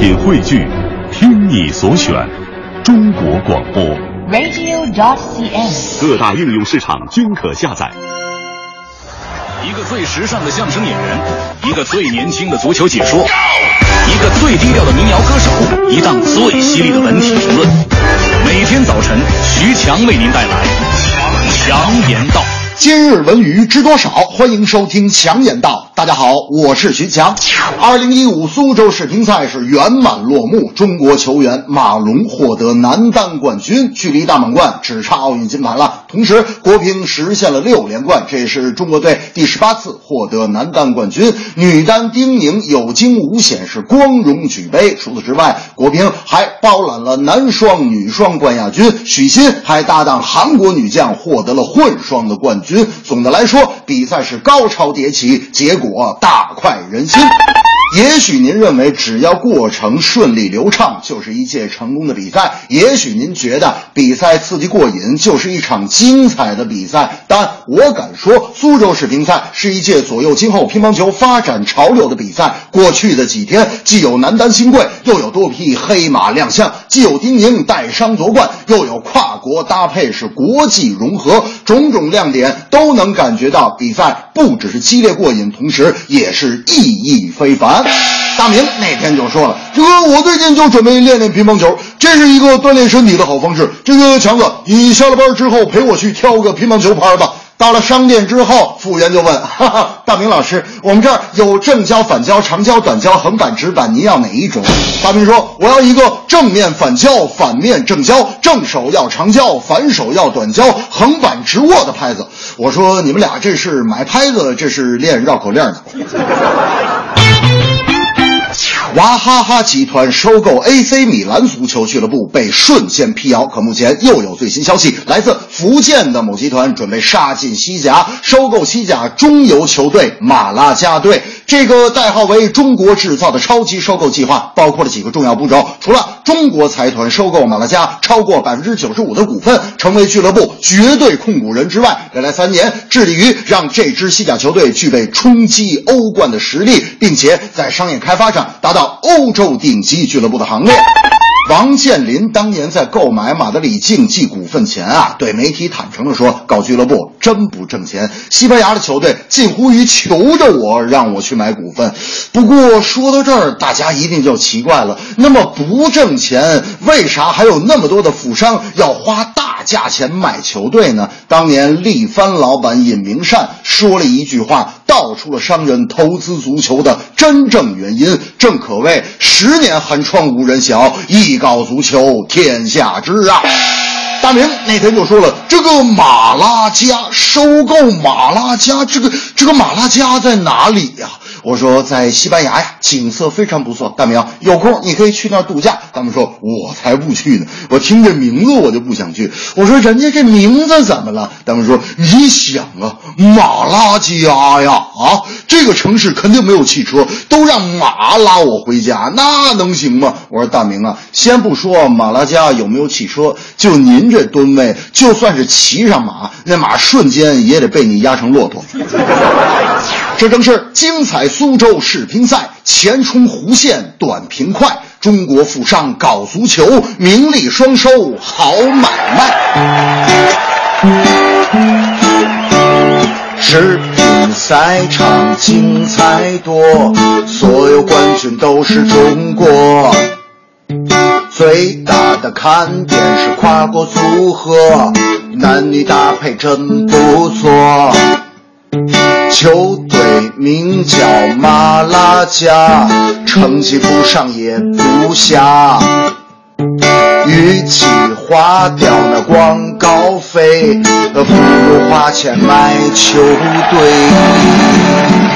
品汇聚，听你所选，中国广播。radio.cn。各大应用市场均可下载。一个最时尚的相声演员，一个最年轻的足球解说，一个最低调的民谣歌手，一档最犀利的文体评论。每天早晨，徐强为您带来《强言道》。今日文娱知多少？欢迎收听强言道。大家好，我是徐强。二零一五苏州世乒赛是圆满落幕，中国球员马龙获得男单冠军，距离大满贯只差奥运金牌了。同时，国乒实现了六连冠，这也是中国队第十八次获得男单冠军。女单丁宁有惊无险，是光荣举杯。除此之外，国乒还包揽了男双、女双冠亚军，许昕还搭档韩国女将获得了混双的冠军。总的来说，比赛是高潮迭起，结果大快人心。也许您认为只要过程顺利流畅就是一届成功的比赛，也许您觉得比赛刺激过瘾就是一场精彩的比赛，但我敢说，苏州世乒赛是一届左右今后乒乓球发展潮流的比赛。过去的几天，既有男单新贵，又有多匹黑马亮相，既有丁宁带伤夺冠，又有跨国搭配是国际融合，种种亮点都能感觉到比赛不只是激烈过瘾，同时也是意义非凡。大明那天就说了：“这个我最近就准备练练乒乓球，这是一个锻炼身体的好方式。这个强子，你下了班之后陪我去挑个乒乓球拍吧。”到了商店之后，服务员就问：“ 哈哈，大明老师，我们这儿有正胶、反胶、长胶、短胶、横板、直板，您要哪一种？”大明说：“我要一个正面反胶，反面正胶，正手要长胶，反手要短胶，横板直握的拍子。”我说：“你们俩这是买拍子，这是练绕口令呢。”娃哈哈集团收购 AC 米兰足球俱乐部被瞬间辟谣，可目前又有最新消息，来自福建的某集团准备杀进西甲，收购西甲中游球队马拉加队。这个代号为“中国制造”的超级收购计划包括了几个重要步骤，除了中国财团收购马拉加超过百分之九十五的股份，成为俱乐部绝对控股人之外，未来三年致力于让这支西甲球队具备冲击欧冠的实力，并且在商业开发上达到欧洲顶级俱乐部的行列。王健林当年在购买马德里竞技股份前啊，对媒体坦诚地说：“搞俱乐部真不挣钱，西班牙的球队近乎于求着我让我去买股份。”不过说到这儿，大家一定就奇怪了：那么不挣钱，为啥还有那么多的富商要花大价钱买球队呢？当年力帆老板尹明善说了一句话，道出了商人投资足球的真正原因，正可谓十年寒窗无人晓，一搞足球天下知啊！大明那天就说了，这个马拉加收购马拉加，这个这个马拉加在哪里呀？我说在西班牙呀，景色非常不错。大明有空你可以去那儿度假。他们说我才不去呢，我听这名字我就不想去。我说人家这名字怎么了？他们说你想啊，马拉加呀啊，这个城市肯定没有汽车，都让马拉我回家，那能行吗？我说大明啊，先不说马拉加有没有汽车，就您这吨位，就算是骑上马，那马瞬间也得被你压成骆驼。这正是精彩苏州世乒赛，前冲弧线，短平快。中国富商搞足球，名利双收，好买卖。世乒赛场精彩多，所有冠军都是中国。最大的看点是跨国组合，男女搭配真不错。球名叫马拉加，成绩不上也不下。与其花掉那广告费，不如花钱买球队。